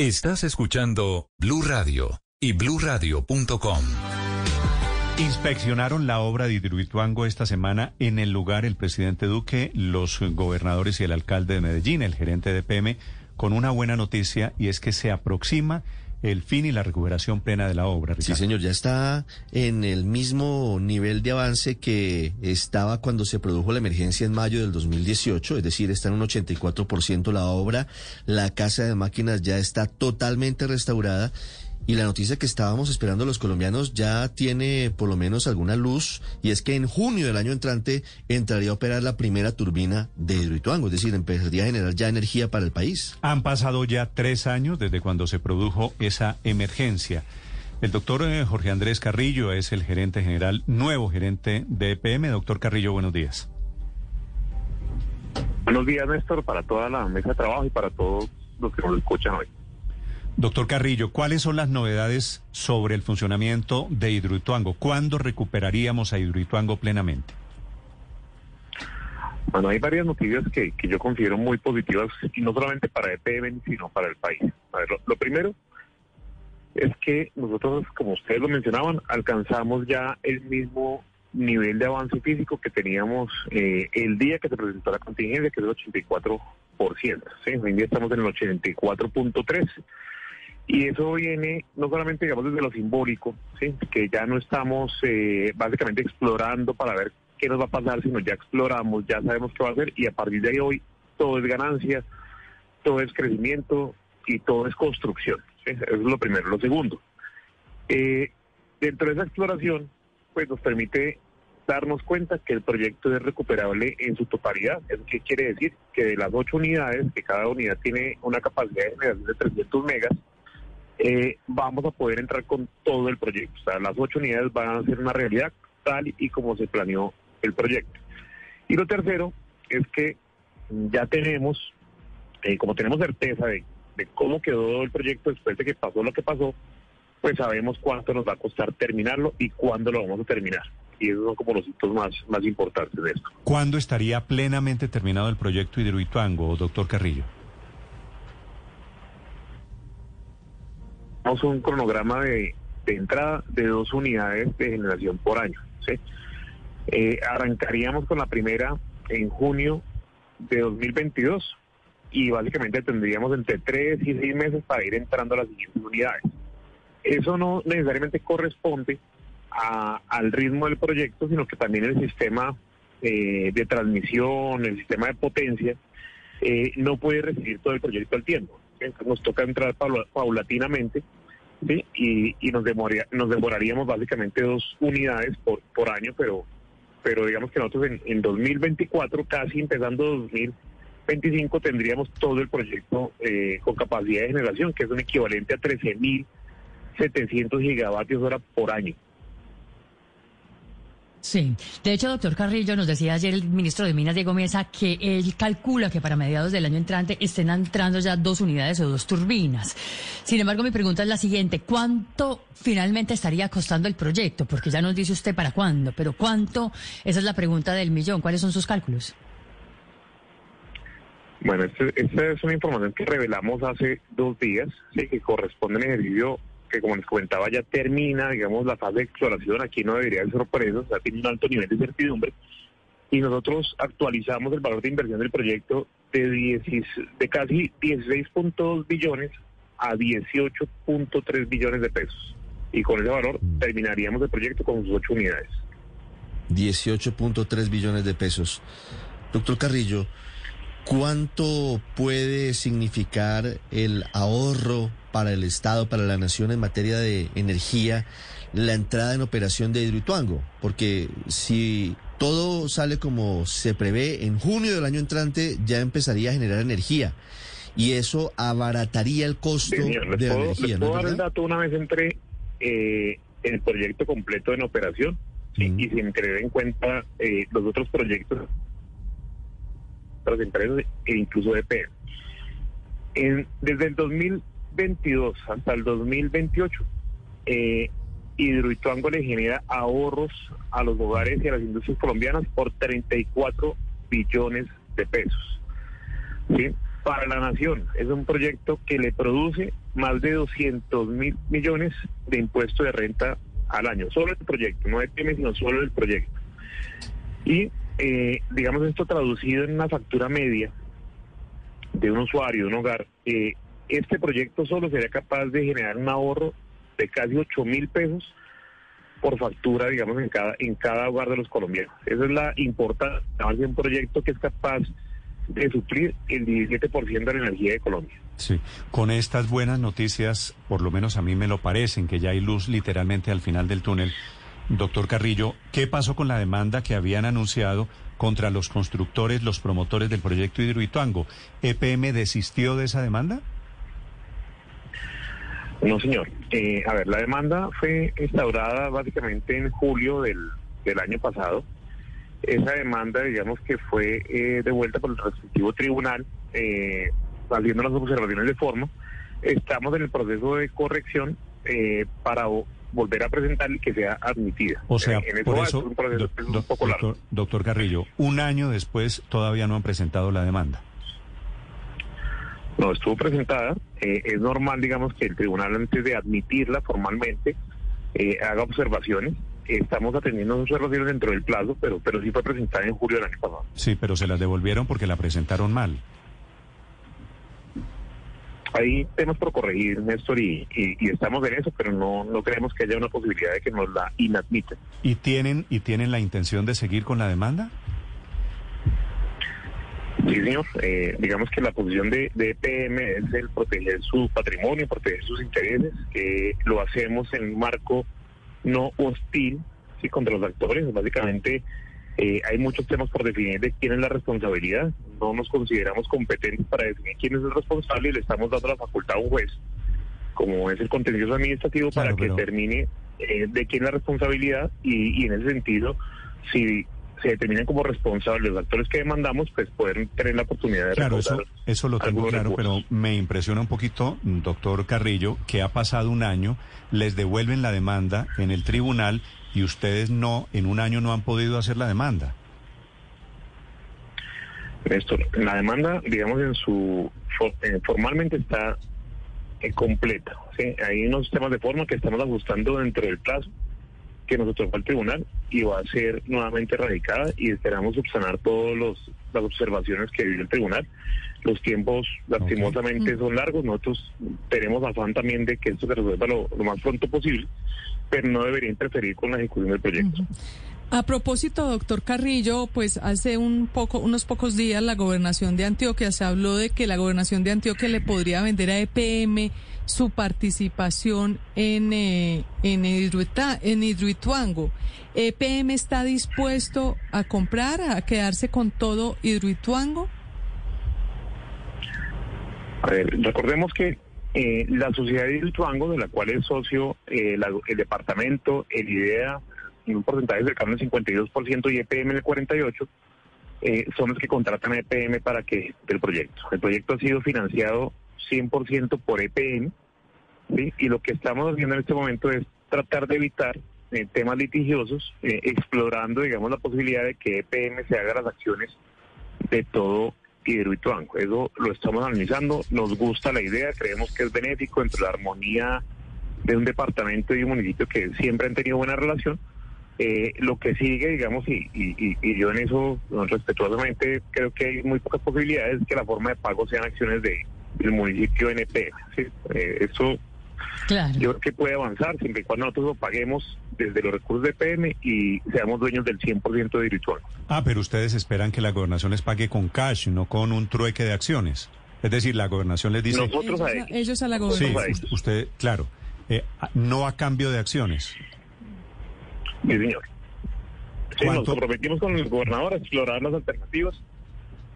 Estás escuchando Blue Radio y bluradio.com. Inspeccionaron la obra de Hidroituango esta semana en el lugar el presidente Duque, los gobernadores y el alcalde de Medellín, el gerente de PM, con una buena noticia y es que se aproxima el fin y la recuperación plena de la obra. Sí, señor, ya está en el mismo nivel de avance que estaba cuando se produjo la emergencia en mayo del 2018, es decir, está en un 84% la obra, la casa de máquinas ya está totalmente restaurada y la noticia que estábamos esperando los colombianos ya tiene por lo menos alguna luz y es que en junio del año entrante entraría a operar la primera turbina de Hidroituango, es decir, empezaría a generar ya energía para el país. Han pasado ya tres años desde cuando se produjo esa emergencia. El doctor eh, Jorge Andrés Carrillo es el gerente general, nuevo gerente de EPM. Doctor Carrillo, buenos días. Buenos días, Néstor, para toda la mesa de trabajo y para todos los que nos escuchan hoy. Doctor Carrillo, ¿cuáles son las novedades sobre el funcionamiento de Hidroituango? ¿Cuándo recuperaríamos a Hidroituango plenamente? Bueno, hay varias noticias que, yo considero muy positivas, y no solamente para EPM, sino para el país. A ver, lo, primero es que nosotros, como ustedes lo mencionaban, alcanzamos ya el mismo nivel de avance físico que teníamos eh, el día que se presentó la contingencia, que es el 84%. ¿sí? Hoy en día estamos en el 84.3%. Y eso viene no solamente, digamos, desde lo simbólico, ¿sí? que ya no estamos eh, básicamente explorando para ver qué nos va a pasar, sino ya exploramos, ya sabemos qué va a hacer y a partir de hoy todo es ganancia, todo es crecimiento y todo es construcción. Eso es lo primero. Lo segundo, eh, dentro de esa exploración, pues nos permite darnos cuenta que el proyecto es recuperable en su totalidad. ¿Eso qué quiere decir? Que de las ocho unidades, que cada unidad tiene una capacidad de generación de 300 megas, eh, vamos a poder entrar con todo el proyecto. O sea, las ocho unidades van a ser una realidad tal y como se planeó el proyecto. Y lo tercero es que ya tenemos, eh, como tenemos certeza de, cómo quedó el proyecto después de que pasó lo que pasó, pues sabemos cuánto nos va a costar terminarlo y cuándo lo vamos a terminar. Y esos son como los hitos más, más importantes de esto. ¿Cuándo estaría plenamente terminado el proyecto Hidroituango, doctor Carrillo? Un cronograma de, entrada de dos unidades de generación por año. Eh, arrancaríamos con la primera en junio de 2022 y básicamente tendríamos entre tres y seis meses para ir entrando a las siguientes unidades. Eso no necesariamente corresponde al ritmo del proyecto, sino que también el sistema eh, de transmisión, el sistema de potencia, eh, no puede recibir todo el proyecto al tiempo. Nos toca entrar paulatinamente y, nos, demoraría, nos demoraríamos básicamente dos unidades por, por año, pero, pero digamos que nosotros en, en 2024, casi empezando 2025, tendríamos todo el proyecto eh, con capacidad de generación, que es un equivalente a 13.700 gigavatios hora por año. Sí, de hecho, doctor Carrillo, nos decía ayer el ministro de Minas, Diego Mesa, que él calcula que para mediados del año entrante estén entrando ya dos unidades o dos turbinas. Sin embargo, mi pregunta es la siguiente, ¿cuánto finalmente estaría costando el proyecto? Porque ya nos dice usted para cuándo, pero ¿cuánto? Esa es la pregunta del millón. ¿Cuáles son sus cálculos? Bueno, esta este es una información que revelamos hace dos días, ¿sí? que corresponde al ejercicio que como les comentaba ya termina, digamos, la fase de exploración, aquí no debería ser por eso, o sea, tiene un alto nivel de certidumbre, y nosotros actualizamos el valor de inversión del proyecto de, de casi 16.2 billones a 18.3 billones de pesos. Y con ese valor mm. terminaríamos el proyecto con sus ocho unidades. 18.3 billones de pesos. Doctor Carrillo, ¿cuánto puede significar el ahorro para el Estado, para la nación en materia de energía, la entrada en operación de Hidroituango? Porque si todo sale como se prevé, en junio del año entrante ya empezaría a generar energía. Y eso abarataría el costo de la energía. Les puedo dar el dato una vez entre eh, el proyecto completo en operación y sin tener en cuenta eh, los otros proyectos, otras empresas e incluso EPE. En, desde el 2000 2022 hasta el 2028, eh, Hidroituango le genera ahorros a los hogares y a las industrias colombianas por 34 billones de pesos. ¿sí? para la nación. Es un proyecto que le produce más de 200 mil millones de impuestos de renta al año. Solo el proyecto, no el PM, sino solo el proyecto. Y eh, digamos esto traducido en una factura media de un usuario, de un hogar, eh, este proyecto solo sería capaz de generar un ahorro de casi 8 mil pesos por factura, digamos, en cada, en cada hogar de los colombianos. Esa es la importancia de un proyecto que es capaz de suplir el 17% de la energía de Colombia. Sí, con estas buenas noticias, por lo menos a mí me lo parecen, que ya hay luz literalmente al final del túnel. Doctor Carrillo, ¿qué pasó con la demanda que habían anunciado contra los constructores, los promotores del proyecto Hidroituango? ¿EPM desistió de esa demanda? No, señor. Eh, a ver, la demanda fue instaurada básicamente en julio del, del año pasado. Esa demanda, digamos que fue eh, devuelta por el respectivo tribunal, eh, haciendo las observaciones de forma. Estamos en el proceso de corrección eh, para volver a presentar y que sea admitida. O sea, en por eso es un proceso doc- que es un doc- poco largo. doctor, doctor Carrillo, un año después todavía no han presentado la demanda. No, estuvo presentada. Eh, es normal, digamos, que el tribunal antes de admitirla formalmente eh, haga observaciones. Estamos atendiendo esas observaciones dentro del plazo, pero, pero sí fue presentada en julio del año pasado. Sí, pero se las devolvieron porque la presentaron mal. Hay temas por corregir, Néstor, y, y- y estamos en eso, pero no, no creemos que haya una posibilidad de que nos la inadmiten. ¿Y tienen, ¿Y tienen la intención de seguir con la demanda? Sí, señor. Eh, digamos que la posición de, de EPM es el proteger su patrimonio, proteger sus intereses. que lo hacemos en un marco no hostil sí, contra los actores. Básicamente, eh, hay muchos temas por definir de quién es la responsabilidad. No nos consideramos competentes para definir quién es el responsable y le estamos dando la facultad a un juez, como es el contencioso administrativo, Claro, para que determine eh, de quién es la responsabilidad y, y en ese sentido, si se determinan como responsables los actores que demandamos, pues pueden tener la oportunidad de Claro, eso, eso lo tengo claro, pero me impresiona un poquito, doctor Carrillo, que ha pasado un año, les devuelven la demanda en el tribunal y ustedes no, en un año no han podido hacer la demanda. Néstor, la demanda, digamos, en su eh, formalmente está eh, completa. ¿sí? Hay unos temas de forma que estamos ajustando dentro del plazo que nos otorgó el tribunal y va a ser nuevamente radicada y esperamos subsanar todas las observaciones que dio el tribunal. Los tiempos lastimosamente son largos, nosotros tenemos afán también de que esto se resuelva lo, lo más pronto posible, pero no debería interferir con la ejecución del proyecto. A propósito, doctor Carrillo, pues hace un poco, unos pocos días la gobernación de Antioquia se habló de que la gobernación de Antioquia le podría vender a EPM su participación en, eh, en, Hidroita- en Hidroituango. ¿EPM está dispuesto a comprar, a quedarse con todo Hidroituango? A ver, recordemos que eh, la sociedad de Hidroituango, de la cual es socio eh, la- el departamento, el IDEA, en un porcentaje cercano al 52% y EPM en el 48%, eh, son los que contratan a EPM para que el proyecto. El proyecto ha sido financiado 100% por EPM, ¿sí? y lo que estamos haciendo en este momento es tratar de evitar eh, temas litigiosos, eh, explorando, digamos, la posibilidad de que EPM se haga las acciones de todo Hidroituango. Eso lo estamos analizando, nos gusta la idea, creemos que es benéfico entre la armonía de un departamento y un municipio que siempre han tenido buena relación. Eh, lo que sigue, digamos, y, y, y- y yo en eso respetuosamente creo que hay muy pocas posibilidades que la forma de pago sean acciones de, del municipio NP. ¿sí? Eh, eso Claro. yo creo que puede avanzar siempre y cuando nosotros lo paguemos desde los recursos de PM y seamos dueños del 100% de Hidroituango. Ah, pero ustedes esperan que la gobernación les pague con cash, no con un trueque de acciones. Es decir, la gobernación les dice... Nosotros ellos, a ellos. ellos a la Sí, gobernación. Us- usted, claro, eh, no a cambio de acciones. Sí, señor. Sí, nos comprometimos con el gobernador a explorar las alternativas,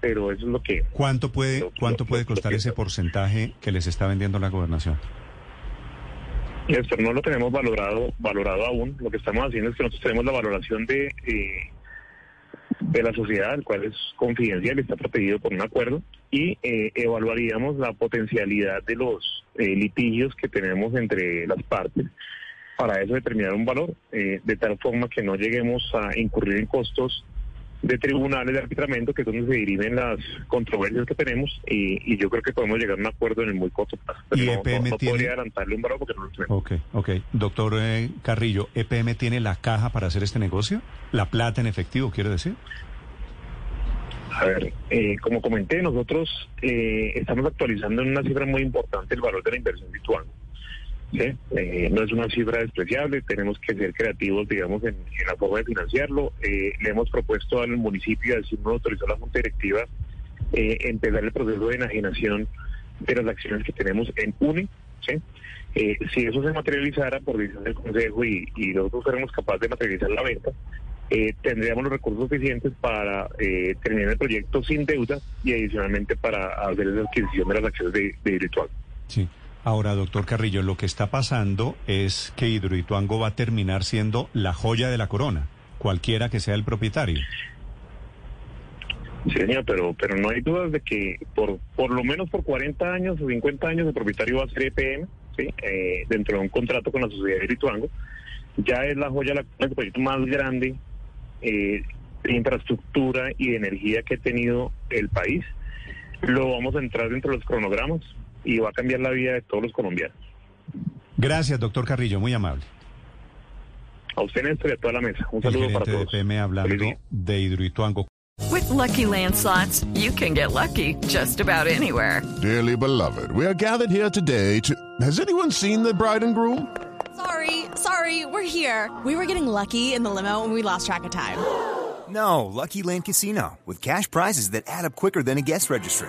pero eso es lo que... ¿Cuánto puede, Lo- cuánto lo- puede costar ese porcentaje que les está vendiendo la gobernación? No lo tenemos valorado valorado aún. Lo que estamos haciendo es que nosotros tenemos la valoración de eh, de la sociedad, el cual es confidencial y está protegido por un acuerdo, y eh, evaluaríamos la potencialidad de los eh, litigios que tenemos entre las partes para eso determinar un valor, eh, de tal forma que no lleguemos a incurrir en costos de tribunales de arbitramiento, que es donde se dirimen las controversias que tenemos, y, yo creo que podemos llegar a un acuerdo en el muy corto plazo. ¿Y EPM no, tiene... podría adelantarle un valor porque no lo tenemos. Ok, ok. Doctor eh, Carrillo, ¿EPM tiene la caja para hacer este negocio? ¿La plata en efectivo, quiere decir? A ver, eh, como comenté, nosotros eh, estamos actualizando en una cifra muy importante el valor de la inversión virtual. Eh, no es una cifra despreciable, tenemos que ser creativos, digamos, en, la forma de financiarlo. le hemos propuesto al municipio, así nos autorizó la Junta Directiva, empezar el proceso de enajenación de las acciones que tenemos en UNI. si eso se materializara por decisión del Consejo y, nosotros fuéramos capaces de materializar la venta, eh, tendríamos los recursos suficientes para eh, terminar el proyecto sin deuda y adicionalmente para hacer la adquisición de las acciones de, de Sí. Ahora, doctor Carrillo, lo que está pasando es que Hidroituango va a terminar siendo la joya de la corona, cualquiera que sea el propietario. Sí, señor, pero, pero no hay dudas de que por, por lo menos por 40 años o 50 años el propietario va a ser EPM, ¿sí? Eh, dentro de un contrato con la sociedad de Hidroituango. Ya es la joya, la, el proyecto más grande eh, de infraestructura y de energía que ha tenido el país, lo vamos a entrar dentro de los cronogramas y va a cambiar la vida de todos los colombianos. Gracias, doctor Carrillo, muy amable. A usted, Néstor, y a toda la mesa. Un saludo para todos. De PM hablando de Hidroituango. With lucky landslots, you can get lucky just about anywhere. Dearly beloved, we are gathered here today to. Has anyone seen the bride and groom? Sorry, sorry, we're here. We were getting lucky in the limo and we lost track of time. No, Lucky Land Casino, with cash prizes that add up quicker than a guest registry.